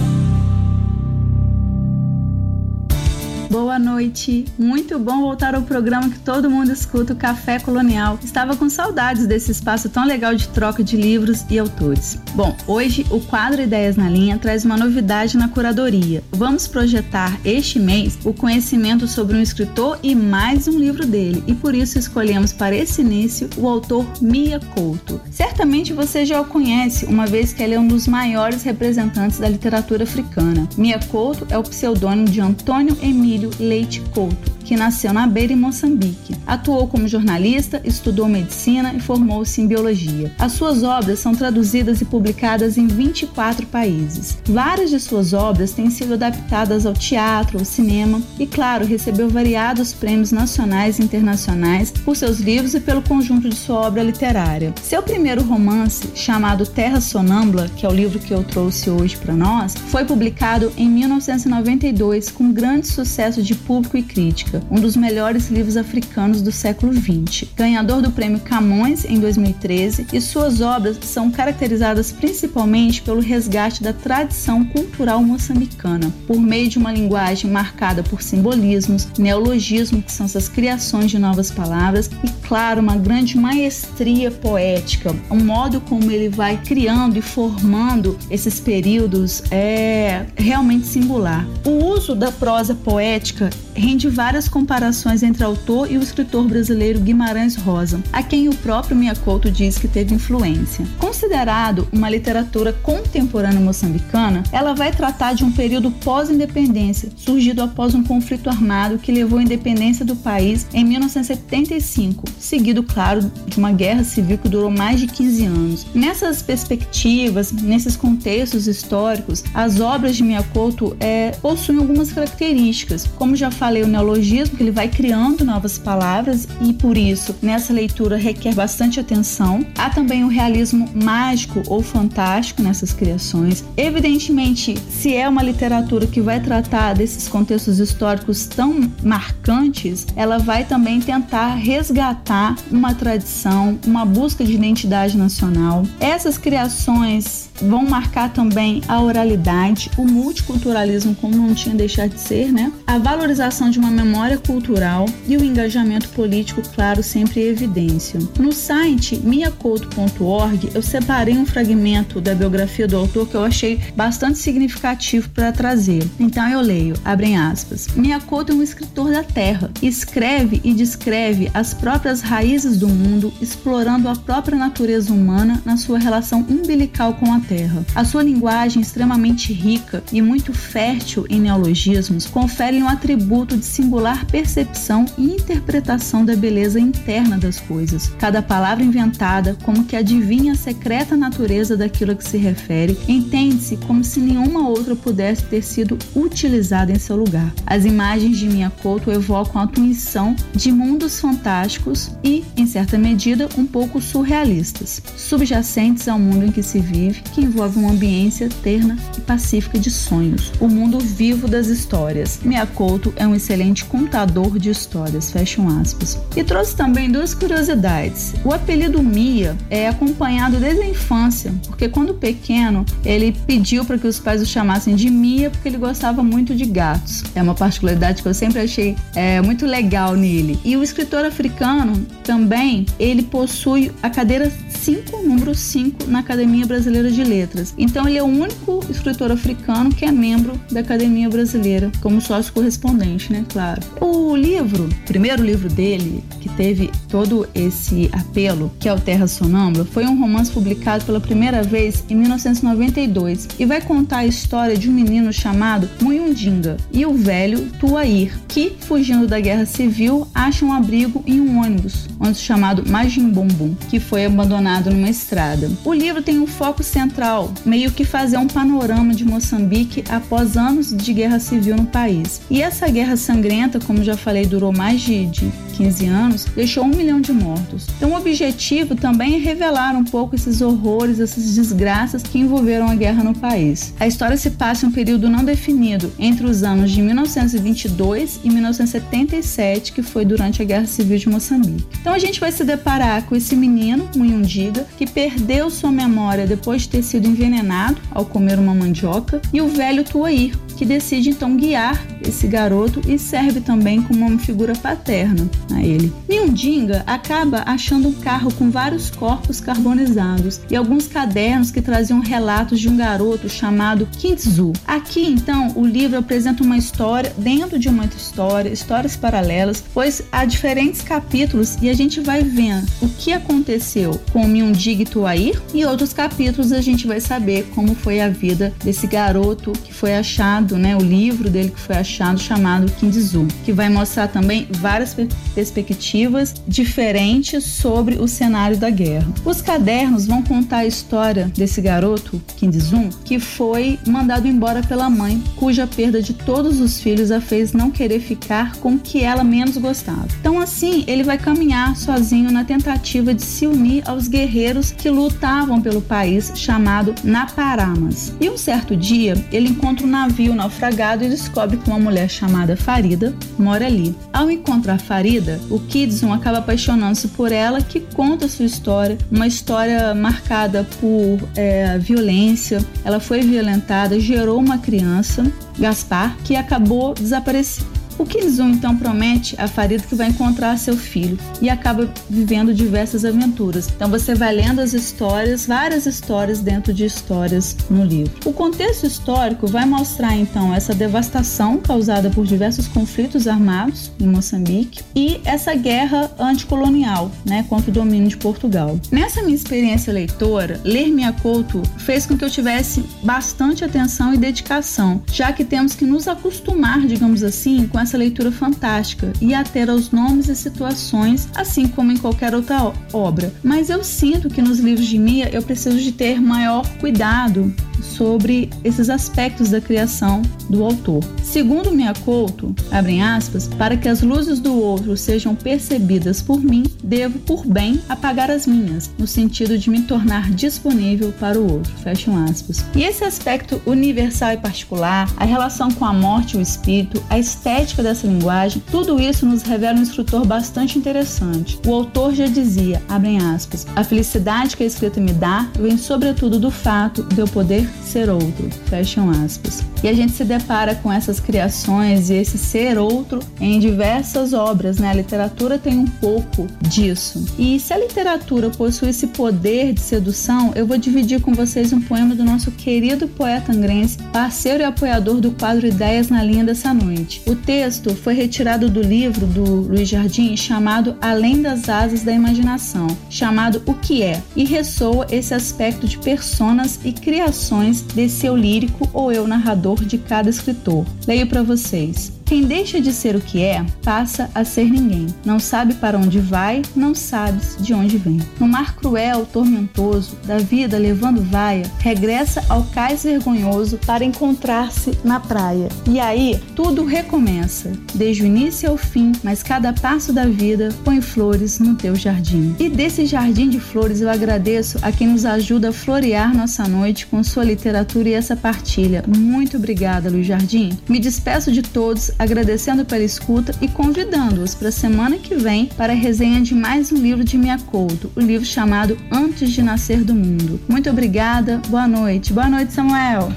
Boa noite, muito bom voltar ao programa que todo mundo escuta, o Café Colonial. Estava com saudades desse espaço tão legal de troca de livros e autores. Bom, hoje o quadro Ideias na Linha traz uma novidade na curadoria. Vamos projetar este mês o conhecimento sobre um escritor e mais um livro dele, e por isso escolhemos para esse início o autor Mia Couto. Certamente você já o conhece, uma vez que ele é um dos maiores representantes da literatura africana. Mia Couto é o pseudônimo de Antônio Emílio Leite Couto, que nasceu na Beira, em Moçambique. Atuou como jornalista, estudou medicina e formou-se em biologia. As suas obras são traduzidas e publicadas em 24 países. Várias de suas obras têm sido adaptadas ao teatro, ao cinema e, claro, recebeu variados prêmios nacionais e internacionais por seus livros e pelo conjunto de sua obra literária. Seu primeiro romance, chamado Terra Sonâmbula, que é o livro que eu trouxe hoje para nós, foi publicado em 1992 com grande sucesso de público e crítica, um dos melhores livros africanos do século XX. Ganhador do prêmio Camões em 2013, e suas obras são caracterizadas principalmente pelo resgate da tradição cultural moçambicana, por meio de uma linguagem marcada por simbolismos, neologismo, que são essas criações de novas palavras, e claro, uma grande maestria poética, um modo como ele vai criando e formando esses períodos é realmente singular. O uso da prosa poética rende várias comparações entre autor e o escritor brasileiro Guimarães Rosa, a quem o próprio Miyakoto diz que teve influência. Considerado uma literatura contemporânea moçambicana, ela vai tratar de um período pós-independência, surgido após um conflito armado que levou à independência do país em 1975, seguido, claro, de uma guerra civil que durou mais de 15 anos. Nessas perspectivas, nesses contextos históricos, as obras de Miyakoto é, possuem algumas características, como já falei falei, o neologismo, que ele vai criando novas palavras e por isso nessa leitura requer bastante atenção. Há também o realismo mágico ou fantástico nessas criações. Evidentemente, se é uma literatura que vai tratar desses contextos históricos tão marcantes, ela vai também tentar resgatar uma tradição, uma busca de identidade nacional. Essas criações vão marcar também a oralidade, o multiculturalismo, como não tinha deixado de ser, né? A valorização de uma memória cultural e o engajamento político, claro, sempre em evidência. No site miacouto.org, eu separei um fragmento da biografia do autor que eu achei bastante significativo para trazer. Então eu leio, abrem aspas. Miyakoto é um escritor da terra, escreve e descreve as próprias raízes do mundo, explorando a própria natureza humana na sua relação umbilical com a terra. A sua linguagem extremamente rica e muito fértil em neologismos confere um atributo de singular percepção e interpretação da beleza interna das coisas. Cada palavra inventada, como que adivinha a secreta natureza daquilo a que se refere, entende-se como se nenhuma outra pudesse ter sido utilizada em seu lugar. As imagens de Miyakoto evocam a tuição de mundos fantásticos e, em certa medida, um pouco surrealistas, subjacentes ao mundo em que se vive, que envolve uma ambiência terna e pacífica de sonhos, o mundo vivo das histórias. Miyakoto é um excelente contador de histórias, fecham aspas. E trouxe também duas curiosidades. O apelido Mia é acompanhado desde a infância, porque quando pequeno ele pediu para que os pais o chamassem de Mia porque ele gostava muito de gatos. É uma particularidade que eu sempre achei é, muito legal nele. E o escritor africano também, ele possui a cadeira 5, número 5, na Academia Brasileira de Letras. Então ele é o único escritor africano que é membro da Academia Brasileira, como sócio correspondente, né? Claro. O livro, o primeiro livro dele, que teve todo esse apelo, que é o Terra Sonâmbula, foi um romance publicado pela primeira vez em 1992 e vai contar a história de um menino chamado Muyundinga e o velho Tuair, que, fugindo da guerra civil, acham um abrigo em um ônibus, ônibus chamado Majimbumbum, que foi abandonado numa estrada. O livro tem um foco central, meio que fazer um panorama de Moçambique após anos de guerra civil no país. E essa guerra sangrenta, como já falei, durou mais de, de 15 anos, deixou um milhão de mortos. Então, o objetivo também é revelar um pouco esses horrores, essas desgraças que envolveram a guerra no país. A história se passa em um período não definido entre os anos de 1922 e 1977, que foi durante a Guerra Civil de Moçambique. Então, a gente vai se deparar com esse menino, Munhundiga, que perdeu sua memória depois de ter sido envenenado ao comer uma mandioca, e o velho Tuair, que decide então guiar esse garoto e serve também como uma figura paterna a ele. Miundinga acaba achando um carro com vários corpos carbonizados e alguns cadernos que traziam relatos de um garoto chamado Kintzu. Aqui então o livro apresenta uma história dentro de uma história, histórias paralelas, pois há diferentes capítulos e a gente vai vendo o que aconteceu com Miundinga e Tuair e outros capítulos a gente vai saber como foi a vida desse garoto que foi achado, né, o livro dele que foi achado chamado Kindizu, que vai mostrar também várias perspectivas diferentes sobre o cenário da guerra. Os cadernos vão contar a história desse garoto, Kindizu, que foi mandado embora pela mãe, cuja perda de todos os filhos a fez não querer ficar com o que ela menos gostava. Então assim, ele vai caminhar sozinho na tentativa de se unir aos guerreiros que lutavam pelo país chamado Naparamas. E um certo dia, ele encontra um navio naufragado e descobre que uma mulher chamada Farida mora ali. Ao encontrar Farida, o Kidson acaba apaixonando-se por ela, que conta sua história, uma história marcada por é, violência. Ela foi violentada, gerou uma criança, Gaspar, que acabou desaparecendo. O Kinzun então promete a Farida que vai encontrar seu filho e acaba vivendo diversas aventuras. Então você vai lendo as histórias, várias histórias dentro de histórias no livro. O contexto histórico vai mostrar então essa devastação causada por diversos conflitos armados em Moçambique e essa guerra anticolonial, né, contra o domínio de Portugal. Nessa minha experiência leitora, ler Minha Couto fez com que eu tivesse bastante atenção e dedicação, já que temos que nos acostumar, digamos assim, com essa leitura fantástica e a ter aos nomes e situações, assim como em qualquer outra obra. Mas eu sinto que nos livros de Mia eu preciso de ter maior cuidado sobre esses aspectos da criação do autor. Segundo Miyakoto, abrem aspas, para que as luzes do outro sejam percebidas por mim, devo por bem apagar as minhas, no sentido de me tornar disponível para o outro. Fecham aspas. E esse aspecto universal e particular, a relação com a morte e o espírito, a estética dessa linguagem, tudo isso nos revela um escritor bastante interessante. O autor já dizia, abrem aspas, a felicidade que a escrita me dá vem sobretudo do fato de eu poder ser outro. Fecham aspas. E a gente se depara com essas criações e esse ser outro em diversas obras, né? A literatura tem um pouco disso. E se a literatura possui esse poder de sedução, eu vou dividir com vocês um poema do nosso querido poeta angrense, parceiro e apoiador do quadro Ideias na Linha dessa noite. O texto foi retirado do livro do Luiz Jardim chamado Além das Asas da Imaginação, chamado O que é, e ressoa esse aspecto de personas e criações desse eu lírico ou eu narrador de cada escritor. Leio para vocês. Quem deixa de ser o que é, passa a ser ninguém. Não sabe para onde vai, não sabes de onde vem. No mar cruel, tormentoso, da vida levando vaia, regressa ao cais vergonhoso para encontrar-se na praia. E aí, tudo recomeça, desde o início ao fim, mas cada passo da vida põe flores no teu jardim. E desse jardim de flores eu agradeço a quem nos ajuda a florear nossa noite com sua literatura e essa partilha. Muito obrigada, Luiz Jardim. Me despeço de todos agradecendo pela escuta e convidando-os para a semana que vem para a resenha de mais um livro de Miyakoto, o livro chamado Antes de Nascer do Mundo. Muito obrigada, boa noite. Boa noite, Samuel.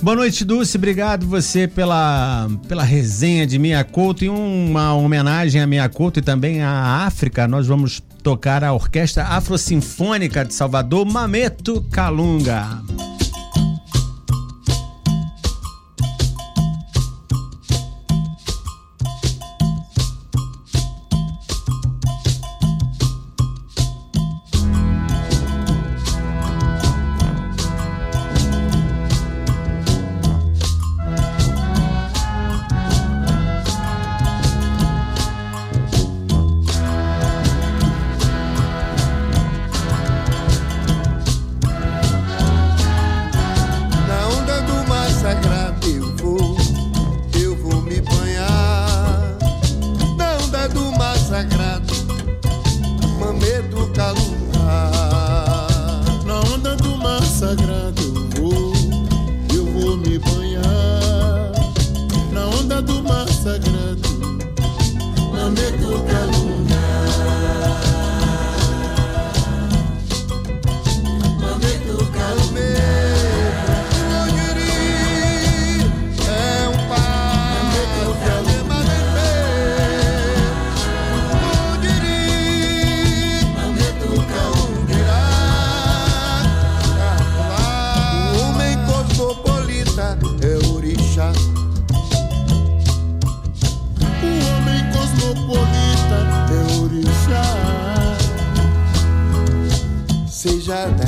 Boa noite, Dulce. Obrigado você pela, pela resenha de Miyakoto e uma homenagem a Miyakoto e também à África. Nós vamos tocar a Orquestra Afrosinfônica de Salvador, Mameto Kalunga. that